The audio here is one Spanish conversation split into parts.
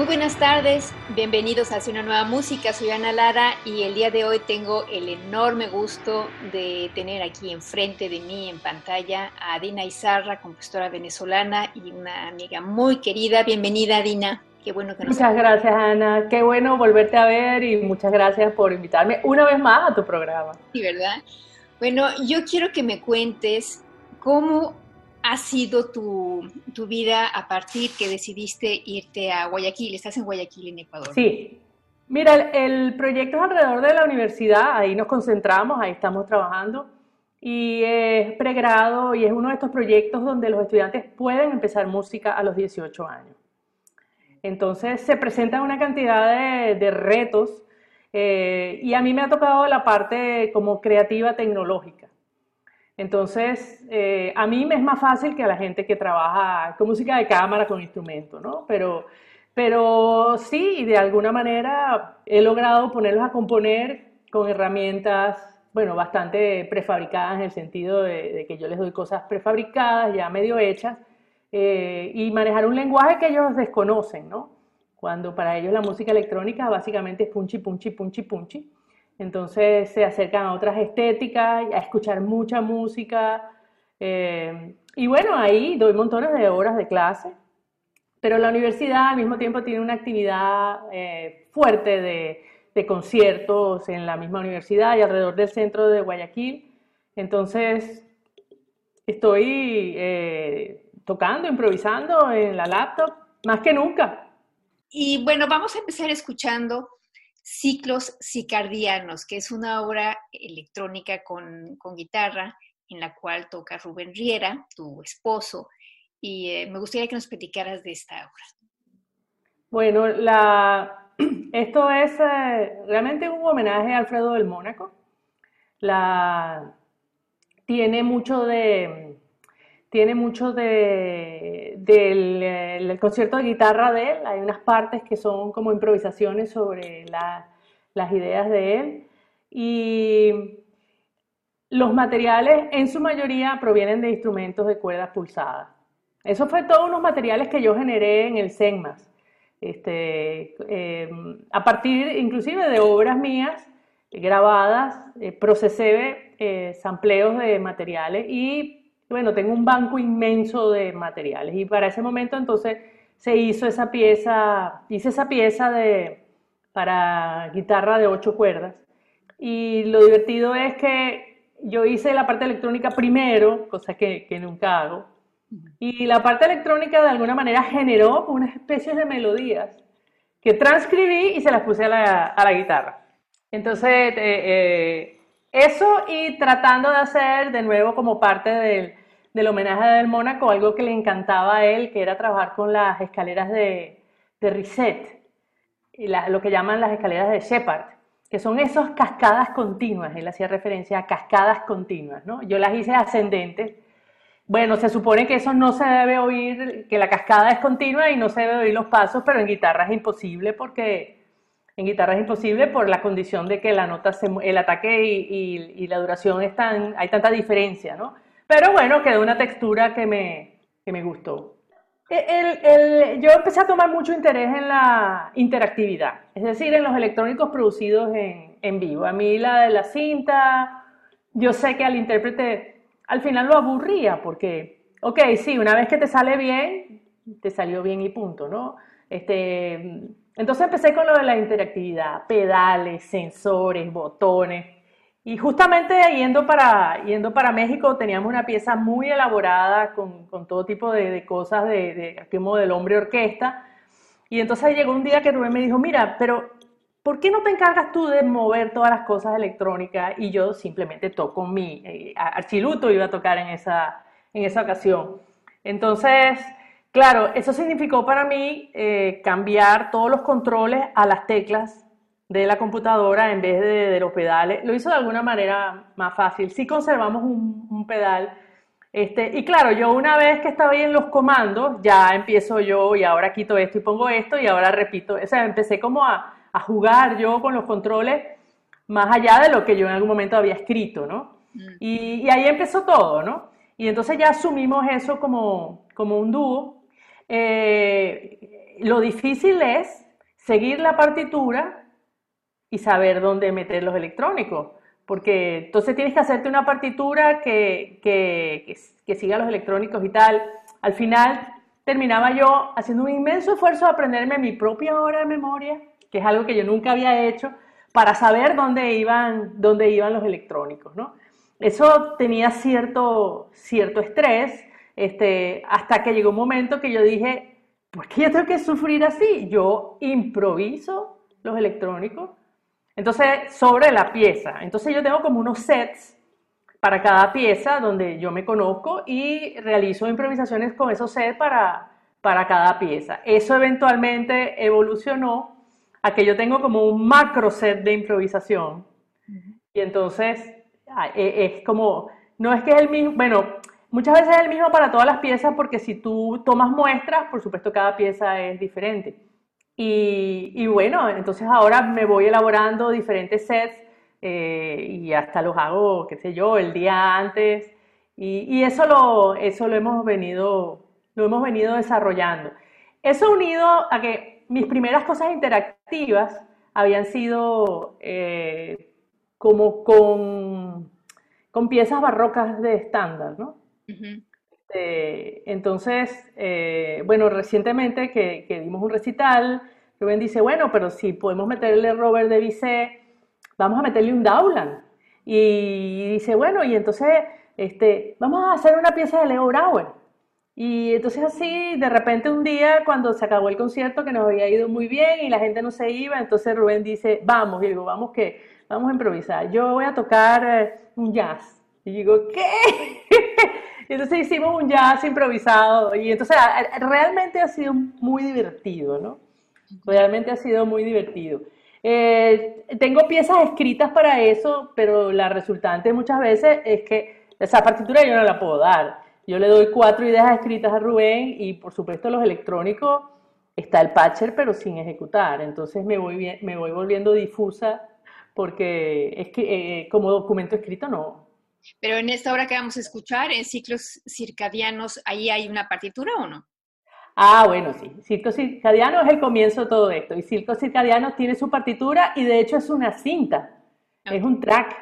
Muy buenas tardes, bienvenidos a Hacia una nueva música, soy Ana Lara y el día de hoy tengo el enorme gusto de tener aquí enfrente de mí en pantalla a Dina Izarra, compositora venezolana y una amiga muy querida. Bienvenida Dina, qué bueno que nos Muchas gracias Ana, qué bueno volverte a ver y muchas gracias por invitarme una vez más a tu programa. Sí, ¿verdad? Bueno, yo quiero que me cuentes cómo ha sido tu, tu, vida a partir que decidiste irte a Guayaquil? Estás en Guayaquil, en Ecuador. Sí. Mira, el, proyecto es alrededor de la universidad, ahí nos concentramos, ahí estamos trabajando. Y es pregrado y es uno de estos proyectos donde los estudiantes pueden empezar música a los 18 años. Entonces se presenta una cantidad de, de retos eh, y a mí me ha tocado la parte como creativa tecnológica. Entonces, eh, a mí me es más fácil que a la gente que trabaja con música de cámara, con instrumentos, ¿no? Pero, pero sí, de alguna manera he logrado ponerlos a componer con herramientas, bueno, bastante prefabricadas en el sentido de, que yo les doy cosas prefabricadas, ya medio hechas, eh, y manejar un lenguaje que ellos desconocen, ¿no? Cuando para ellos la música electrónica básicamente es punchi, punchi, punchi, punchi. Entonces se acercan a otras estéticas, a escuchar mucha música. Eh, y bueno, ahí doy montones de horas de clase, pero la universidad al mismo tiempo tiene una actividad eh, fuerte de, conciertos en la misma universidad y alrededor del centro de Guayaquil. Entonces estoy eh, tocando, improvisando en la laptop, más que nunca. Y bueno, vamos a empezar escuchando Ciclos Cicardianos, que es una obra electrónica con, guitarra en la cual toca Rubén Riera, tu esposo, y eh, me gustaría que nos platicaras de esta obra. Bueno, la, esto es eh, realmente un homenaje a Alfredo del Mónaco. La, tiene mucho de, tiene mucho de, del concierto de guitarra de él, hay unas partes que son como improvisaciones sobre las ideas de él. Y los materiales en su mayoría provienen de instrumentos de cuerdas pulsadas. Eso fue todos unos materiales que yo generé en el CENMAS, este, em, a partir inclusive de obras mías grabadas, eh, procesé eh, sampleos de materiales y bueno, tengo un banco inmenso de materiales y para ese momento entonces se hizo esa pieza, hice esa pieza de, para guitarra de ocho cuerdas y lo divertido es que yo hice la parte electrónica primero, cosa que, que nunca hago, y la parte electrónica de alguna manera generó unas especies de melodías que transcribí y se las puse a la, a la guitarra. Entonces, eh, eh, eso y tratando de hacer de nuevo como parte del, del homenaje del Mónaco, algo que le encantaba a él, que era trabajar con las escaleras de, de Risset, y lo que llaman las escaleras de Shepard, que son esas cascadas continuas, él hacía referencia a cascadas continuas, ¿no? Yo las hice ascendentes. Bueno, se supone que eso no se debe oír, que la cascada es continua y no se debe oír los pasos, pero en guitarra es imposible porque en guitarra es imposible por la condición de que la nota, el ataque y, y la duración están, hay tanta diferencia, ¿no? Pero bueno, quedó una textura que me, que me gustó. El, el, yo empecé a tomar mucho interés en la interactividad, es decir, en los electrónicos producidos en, en vivo. A mí la de la cinta, yo sé que al intérprete al final lo aburría porque, ok, sí, una vez que te sale bien, te salió bien y punto, ¿no? Este, entonces empecé con lo de la interactividad, pedales, sensores, botones. Y justamente yendo para, yendo para México teníamos una pieza muy elaborada con, con todo tipo de, cosas de, de, del hombre orquesta. Y entonces llegó un día que Rubén me dijo, mira, pero ¿por qué no te encargas tú de mover todas las cosas electrónicas? Y yo simplemente toco mi eh, archiluto, iba a tocar en esa, en esa ocasión. Entonces, claro, eso significó para mí eh, cambiar todos los controles a las teclas de la computadora en vez de, de, los pedales. Lo hizo de alguna manera más fácil. Sí conservamos un, un pedal. Este, y claro, yo una vez que estaba ahí en los comandos, ya empiezo yo y ahora quito esto y pongo esto y ahora repito. O sea, empecé como a, a jugar yo con los controles más allá de lo que yo en algún momento había escrito, ¿no? Mm. Y, y, ahí empezó todo, ¿no? Y entonces ya asumimos eso como, como un dúo. Eh, lo difícil es seguir la partitura y saber dónde meter los electrónicos. Porque entonces tienes que hacerte una partitura que, que, que, siga los electrónicos y tal. Al final terminaba yo haciendo un inmenso esfuerzo de aprenderme mi propia hora de memoria, que es algo que yo nunca había hecho, para saber dónde iban, dónde iban los electrónicos, ¿no? Eso tenía cierto, cierto estrés, este, hasta que llegó un momento que yo dije, ¿por qué yo tengo que sufrir así? Yo improviso los electrónicos entonces, sobre la pieza. Entonces yo tengo como unos sets para cada pieza donde yo me conozco y realizo improvisaciones con esos sets para, para cada pieza. Eso eventualmente evolucionó a que yo tengo como un macro set de improvisación. Y entonces e, es como, no es que es el mismo, bueno, muchas veces es el mismo para todas las piezas porque si tú tomas muestras, por supuesto cada pieza es diferente. Y, y, bueno, entonces ahora me voy elaborando diferentes sets eh, y hasta los hago, qué sé yo, el día antes. Y, y, eso, lo, eso lo, hemos venido, lo hemos venido desarrollando. Eso unido a que mis primeras cosas interactivas habían sido eh, como con, con, piezas barrocas de estándar, ¿no? Uh -huh. Eh, entonces, eh, bueno, recientemente que, que, dimos un recital, Rubén dice, bueno, pero si podemos meterle Robert de Bizet, vamos a meterle un Dowland. Y dice, bueno, y entonces este, vamos a hacer una pieza de Leo Brauer. Y entonces así, de repente un día, cuando se acabó el concierto, que nos había ido muy bien y la gente no se iba, entonces Rubén dice, vamos, y digo, vamos que, vamos a improvisar. Yo voy a tocar eh, un jazz. Y digo, ¿qué? Entonces hicimos un jazz improvisado y entonces realmente ha sido muy divertido, ¿no? Realmente ha sido muy divertido. Eh, tengo piezas escritas para eso, pero la resultante muchas veces es que esa partitura yo no la puedo dar. Yo le doy cuatro ideas escritas a Rubén y por supuesto los electrónicos está el patcher pero sin ejecutar. Entonces me voy, me voy volviendo difusa porque es que eh, como documento escrito no, pero en esta obra que vamos a escuchar, en ciclos circadianos, ¿ahí hay una partitura o no? Ah, bueno, sí. Ciclo circadiano es el comienzo de todo esto. Y Ciclo circadiano tiene su partitura y de hecho es una cinta. Okay. Es un track.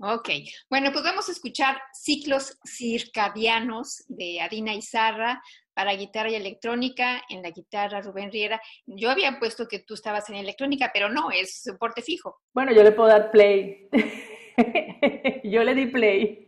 Ok. Bueno, pues vamos a escuchar Ciclos circadianos de Adina Izarra para guitarra y electrónica. En la guitarra, Rubén Riera. Yo había puesto que tú estabas en electrónica, pero no, es soporte fijo. Bueno, yo le puedo dar play. Yo le di play.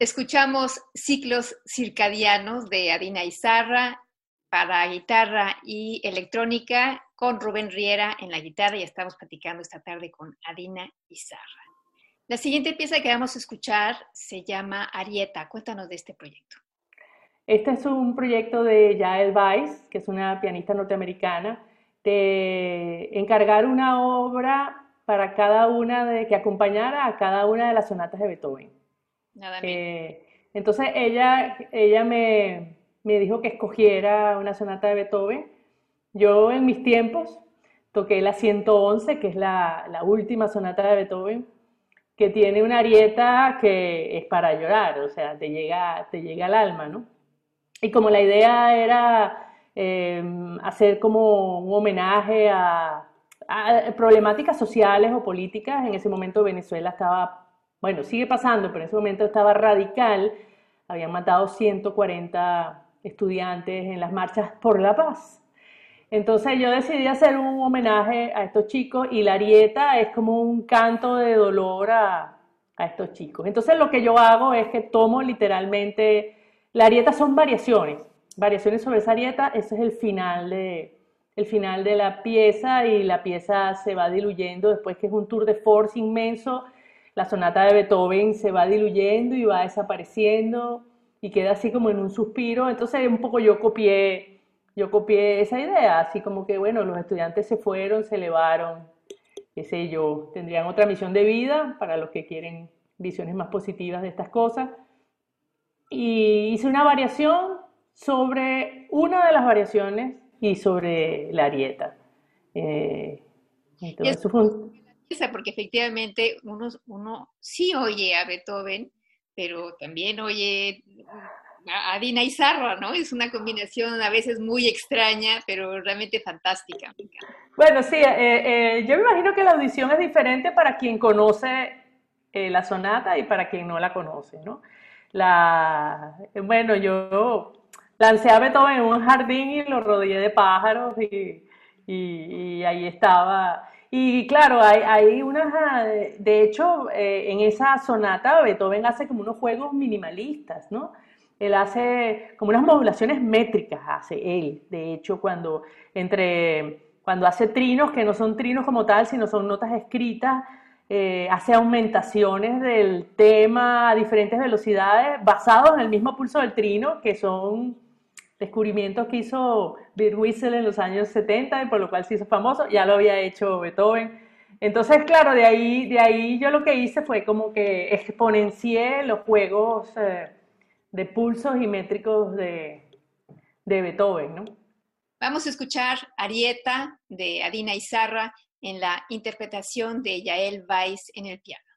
Escuchamos ciclos circadianos de Adina Izarra para guitarra y electrónica con Rubén Riera en la guitarra y estamos platicando esta tarde con Adina Izarra. La siguiente pieza que vamos a escuchar se llama Arieta. Cuéntanos de este proyecto. Este es un proyecto de Yael Weiss, que es una pianista norteamericana, de encargar una obra para cada una de que acompañara a cada una de las sonatas de Beethoven. Nada eh, entonces ella, ella me, me, dijo que escogiera una sonata de Beethoven. Yo en mis tiempos toqué la 111, que es la, la última sonata de Beethoven, que tiene una arieta que es para llorar, o sea, te llega, te llega al alma, ¿no? Y como la idea era eh, hacer como un homenaje a, a problemáticas sociales o políticas, en ese momento Venezuela estaba bueno, sigue pasando, pero en ese momento estaba radical. Habían matado 140 estudiantes en las marchas por la paz. Entonces yo decidí hacer un homenaje a estos chicos y la arieta es como un canto de dolor a, a estos chicos. Entonces lo que yo hago es que tomo literalmente, la arieta son variaciones, variaciones sobre esa arieta, ese es el final de, el final de la pieza y la pieza se va diluyendo después que es un tour de force inmenso la sonata de Beethoven se va diluyendo y va desapareciendo y queda así como en un suspiro. Entonces un poco yo copié, yo copié esa idea, así como que bueno, los estudiantes se fueron, se elevaron, qué sé yo, tendrían otra misión de vida para los que quieren visiones más positivas de estas cosas. Y hice una variación sobre una de las variaciones y sobre la arieta. Eh, entonces, porque efectivamente uno, uno sí oye a Beethoven, pero también oye a Dina Izarra, ¿no? Es una combinación a veces muy extraña, pero realmente fantástica. Bueno, sí, eh, eh, yo me imagino que la audición es diferente para quien conoce eh, la sonata y para quien no la conoce, ¿no? La, bueno, yo lancé a Beethoven en un jardín y lo rodeé de pájaros y, y ahí estaba. Y claro, hay, hay unas, ah, de hecho, eh, en esa sonata Beethoven hace como unos juegos minimalistas, ¿no? Él hace como unas modulaciones métricas, hace él, de hecho, cuando, entre, cuando hace trinos, que no son trinos como tal, sino son notas escritas, eh, hace aumentaciones del tema a diferentes velocidades basados en el mismo pulso del trino, que son descubrimientos que hizo Bird en los años 70 y por lo cual se hizo famoso, ya lo había hecho Beethoven. Entonces, claro, de ahí, de ahí yo lo que hice fue como que exponencié los juegos eh, de pulsos y métricos de, Beethoven. Vamos a escuchar Arieta de Adina Izarra en la interpretación de Yael Weiss en el piano.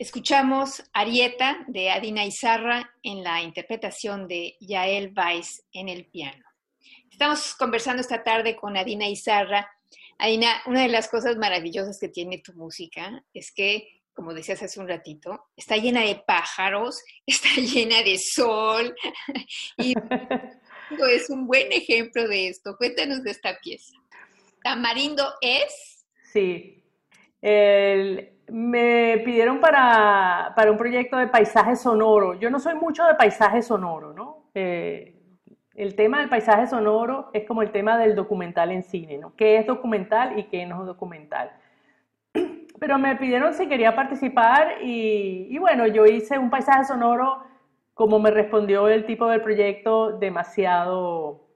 Escuchamos Arieta de Adina Izarra en la interpretación de Yael Weiss en el piano. Estamos conversando esta tarde con Adina Izarra. Adina, una de las cosas maravillosas que tiene tu música es que, como decías hace un ratito, está llena de pájaros, está llena de sol y es un buen ejemplo de esto. Cuéntanos de esta pieza. Tamarindo es... Sí. El, me pidieron para, un proyecto de paisaje sonoro. Yo no soy mucho de paisaje sonoro, ¿no? Eh, el tema del paisaje sonoro es como el tema del documental en cine, ¿no? ¿Qué es documental y qué no es documental? Pero me pidieron si quería participar y, bueno, yo hice un paisaje sonoro como me respondió el tipo del proyecto demasiado,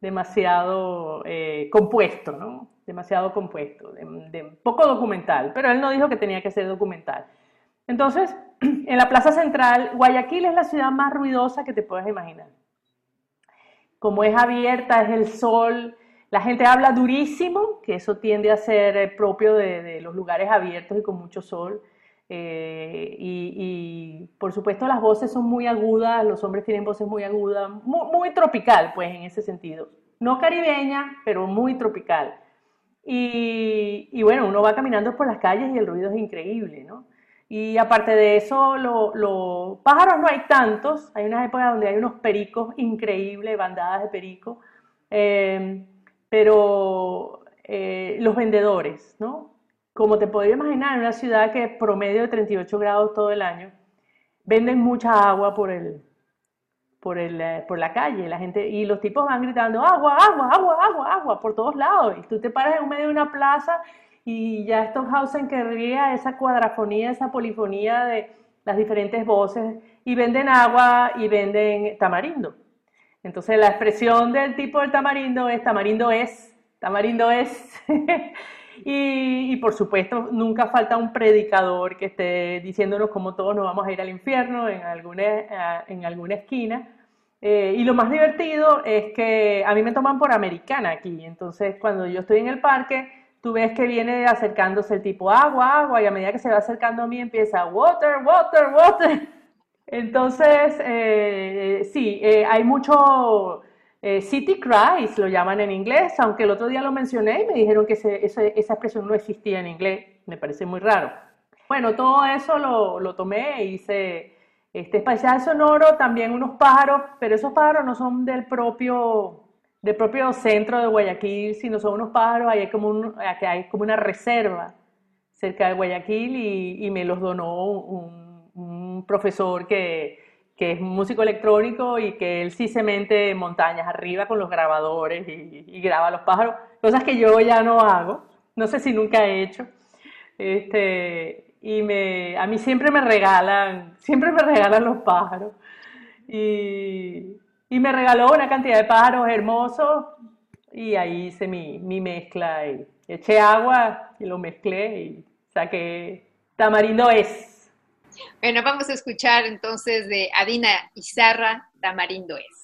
demasiado eh, compuesto, ¿no? demasiado compuesto, de, poco documental, pero él no dijo que tenía que ser documental. Entonces, en la Plaza Central, Guayaquil es la ciudad más ruidosa que te puedes imaginar. Como es abierta, es el sol, la gente habla durísimo, que eso tiende a ser eh, propio de, los lugares abiertos y con mucho sol. Eh, y, por supuesto las voces son muy agudas, los hombres tienen voces muy agudas, muy, tropical, pues en ese sentido. No caribeña, pero muy tropical. Y, bueno, uno va caminando por las calles y el ruido es increíble, ¿no? Y aparte de eso, los pájaros no hay tantos, hay unas épocas donde hay unos pericos increíbles, bandadas de pericos, eh, pero eh, los vendedores, ¿no? Como te podría imaginar, en una ciudad que promedio de 38 grados todo el año, venden mucha agua por el, por, el, eh, por la calle, la gente, y los tipos van gritando agua, agua, agua, agua, agua, por todos lados, y tú te paras en medio de una plaza y ya Stockhausen querría esa cuadrafonía, esa polifonía de las diferentes voces, y venden agua y venden tamarindo. Entonces la expresión del tipo del tamarindo es tamarindo es, tamarindo es. y, y, por supuesto nunca falta un predicador que esté diciéndonos cómo todos nos vamos a ir al infierno en alguna, eh, en alguna esquina. Eh, y lo más divertido es que a mí me toman por americana aquí, entonces cuando yo estoy en el parque, tú ves que viene acercándose el tipo agua, agua, y a medida que se va acercando a mí empieza water, water, water. Entonces, eh, sí, eh, hay mucho city cries, lo llaman en inglés, aunque el otro día lo mencioné y me dijeron que esa expresión no existía en inglés, me parece muy raro. Bueno, todo eso lo, lo tomé e hice este paisaje sonoro, también unos pájaros, pero esos pájaros no son del propio, del propio centro de Guayaquil, sino son unos pájaros, ahí hay como, un, hay como una reserva cerca de Guayaquil y, me los donó un, profesor que, que, es músico electrónico y que él sí se mente montañas arriba con los grabadores y, y graba los pájaros, cosas que yo ya no hago, no sé si nunca he hecho. Este, y me, a mí siempre me regalan, siempre me regalan los pájaros. Y, y me regaló una cantidad de pájaros hermosos y ahí hice mi, mi mezcla y eché agua y lo mezclé y saqué tamarindo es. Bueno, vamos a escuchar entonces de Adina Izarra, tamarindo es.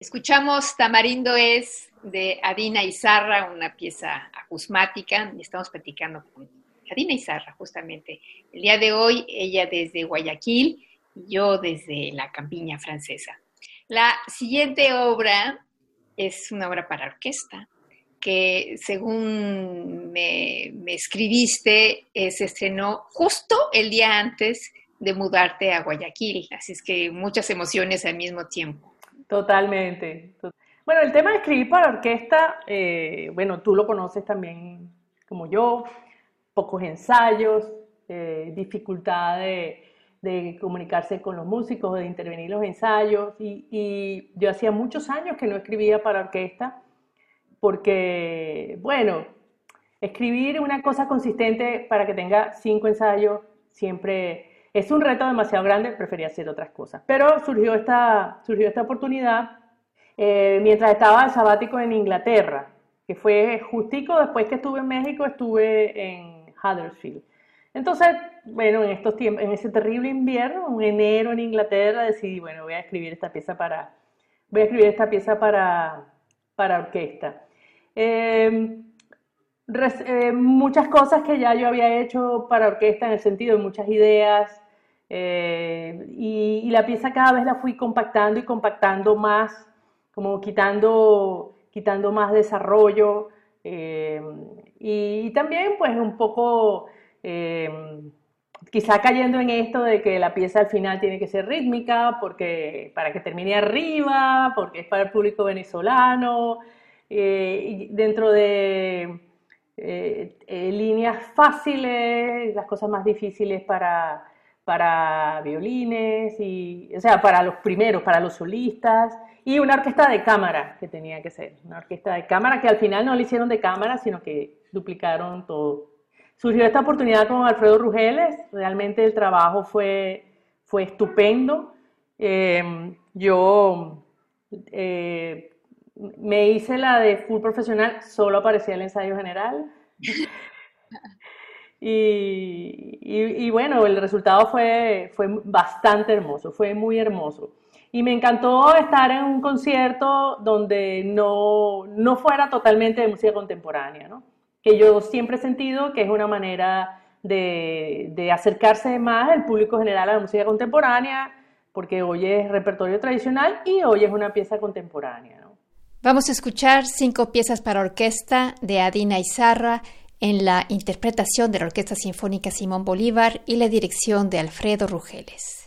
Escuchamos Tamarindo es de Adina Izarra, una pieza acusmática, y estamos platicando con Adina Izarra justamente. El día de hoy, ella desde Guayaquil y yo desde la campiña francesa. La siguiente obra es una obra para orquesta que según me, me escribiste, se estrenó justo el día antes de mudarte a Guayaquil, así es que muchas emociones al mismo tiempo. Totalmente. Bueno, el tema de escribir para orquesta, eh, bueno, tú lo conoces también como yo, pocos ensayos, eh, dificultad de, comunicarse con los músicos, de intervenir en los ensayos, y, yo hacía muchos años que no escribía para orquesta, porque, bueno, escribir una cosa consistente para que tenga cinco ensayos siempre es un reto demasiado grande, prefería hacer otras cosas. Pero surgió esta, surgió esta oportunidad eh, mientras estaba de sabático en Inglaterra, que fue justico después que estuve en México, estuve en Huddersfield. Entonces, bueno, en estos tiempos, en ese terrible invierno, en enero en Inglaterra, decidí, bueno, voy a escribir esta pieza para, voy a escribir esta pieza para, para orquesta. Eh, eh, muchas cosas que ya yo había hecho para orquesta en el sentido de muchas ideas eh, y, la pieza cada vez la fui compactando y compactando más, como quitando, quitando más desarrollo eh, y, también pues un poco quizá cayendo en esto de que la pieza al final tiene que ser rítmica porque para que termine arriba, porque es para el público venezolano, dentro de eh, eh, líneas fáciles, las cosas más difíciles para, para violines, y, o sea, para los primeros, para los solistas, y una orquesta de cámara que tenía que ser, una orquesta de cámara que al final no la hicieron de cámara, sino que duplicaron todo. Surgió esta oportunidad con Alfredo Rugeles, realmente el trabajo fue, fue estupendo. Eh, yo me hice la de full profesional, solo aparecía el ensayo general. y, bueno, el resultado fue, fue bastante hermoso, fue muy hermoso. Y me encantó estar en un concierto donde no, no fuera totalmente de música contemporánea, ¿no? que yo siempre he sentido que es una manera de, de acercarse más al público general a la música contemporánea, porque hoy es repertorio tradicional y hoy es una pieza contemporánea. Vamos a escuchar cinco piezas para orquesta de Adina Izarra en la interpretación de la Orquesta Sinfónica Simón Bolívar y la dirección de Alfredo Rugeles.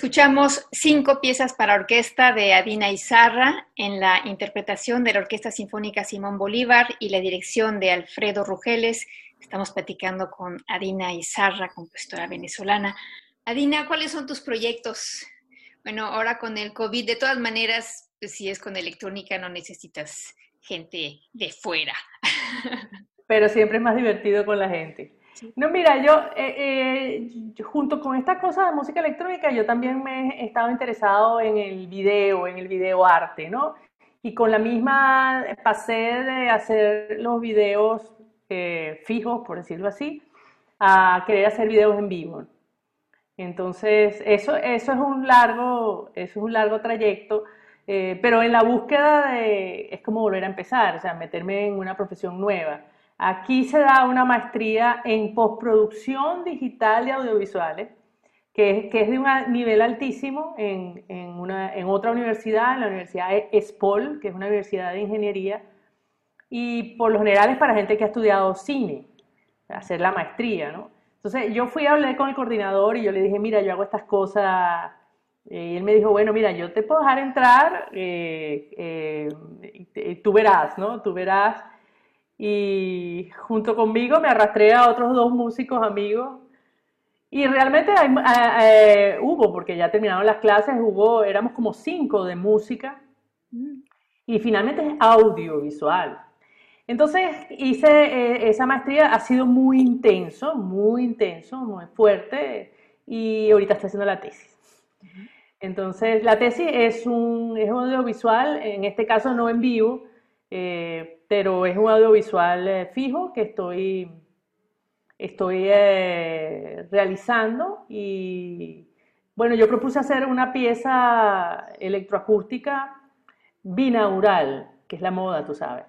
Escuchamos cinco piezas para orquesta de Adina Izarra en la interpretación de la Orquesta Sinfónica Simón Bolívar y la dirección de Alfredo Rugeles. Estamos platicando con Adina Izarra, compositora venezolana. Adina, ¿cuáles son tus proyectos? Bueno, ahora con el COVID, de todas maneras, pues, si es con electrónica no necesitas gente de fuera. Pero siempre es más divertido con la gente. No, mira, eh, yo junto con esta cosa de música electrónica, yo también me he estado interesado en el video, en el video arte, ¿no? Y con la misma pasé de hacer los videos eh, fijos, por decirlo así, a querer hacer videos en vivo. Entonces, eso, eso es un largo, eso es un largo trayecto, eh, pero en la búsqueda de, es como volver a empezar, o sea, meterme en una profesión nueva. Aquí se da una maestría en postproducción digital de audiovisuales, que es, que es de un nivel altísimo en, en, una, en otra universidad, en la Universidad ESPOL, que es una universidad de ingeniería, y por lo general es para gente que ha estudiado cine, hacer la maestría, ¿no? Entonces yo fui a hablar con el coordinador y yo le dije, mira, yo hago estas cosas, y él me dijo, bueno, mira, yo te puedo dejar entrar, eh, eh, tú verás, ¿no? Tú verás y junto conmigo me arrastré a otros dos músicos amigos y realmente eh, hubo, porque ya terminaron las clases, hubo, éramos como cinco de música y finalmente es audiovisual. Entonces hice eh, esa maestría, ha sido muy intenso, muy intenso, muy fuerte y ahorita estoy haciendo la tesis. Entonces la tesis es un, es audiovisual, en este caso no en vivo, eh, pero es un audiovisual eh, fijo que estoy, estoy eh, realizando y bueno, yo propuse hacer una pieza electroacústica binaural, que es la moda, tú sabes.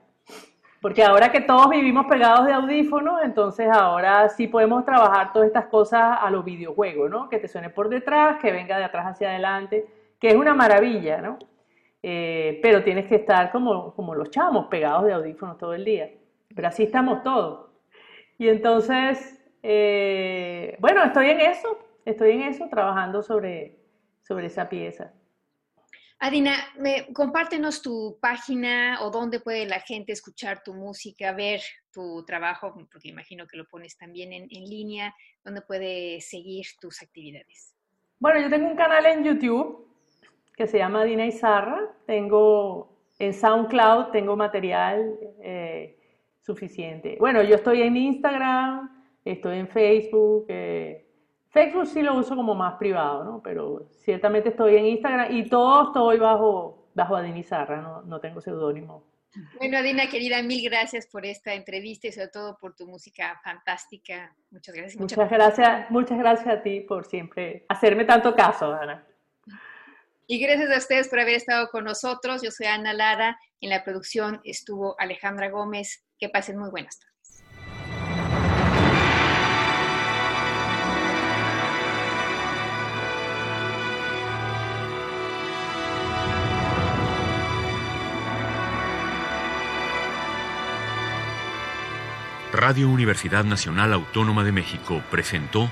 Porque ahora que todos vivimos pegados de audífonos, entonces ahora sí podemos trabajar todas estas cosas a los videojuegos, ¿no? Que te suene por detrás, que venga de atrás hacia adelante, que es una maravilla, ¿no? Eh, pero tienes que estar como, como los chamos, pegados de audífonos todo el día. Pero así estamos todos. Y entonces, eh, bueno, estoy en eso, estoy en eso, trabajando sobre, sobre esa pieza. Adina, me, compártenos tu página o dónde puede la gente escuchar tu música, ver tu trabajo, porque imagino que lo pones también en, en línea, dónde puede seguir tus actividades. Bueno, yo tengo un canal en YouTube que se llama Dina Izarra. Tengo en SoundCloud, tengo material eh, suficiente. Bueno, yo estoy en Instagram, estoy en Facebook. Eh, Facebook sí lo uso como más privado, ¿no? Pero ciertamente estoy en Instagram y todo estoy bajo, bajo Adina Izarra, no, no tengo seudónimo. Bueno, Adina, querida, mil gracias por esta entrevista y sobre todo por tu música fantástica. Muchas gracias. Muchas, gracias, muchas gracias a ti por siempre hacerme tanto caso, Ana. Y gracias a ustedes por haber estado con nosotros. Yo soy Ana Lara. En la producción estuvo Alejandra Gómez. Que pasen muy buenas tardes. Radio Universidad Nacional Autónoma de México presentó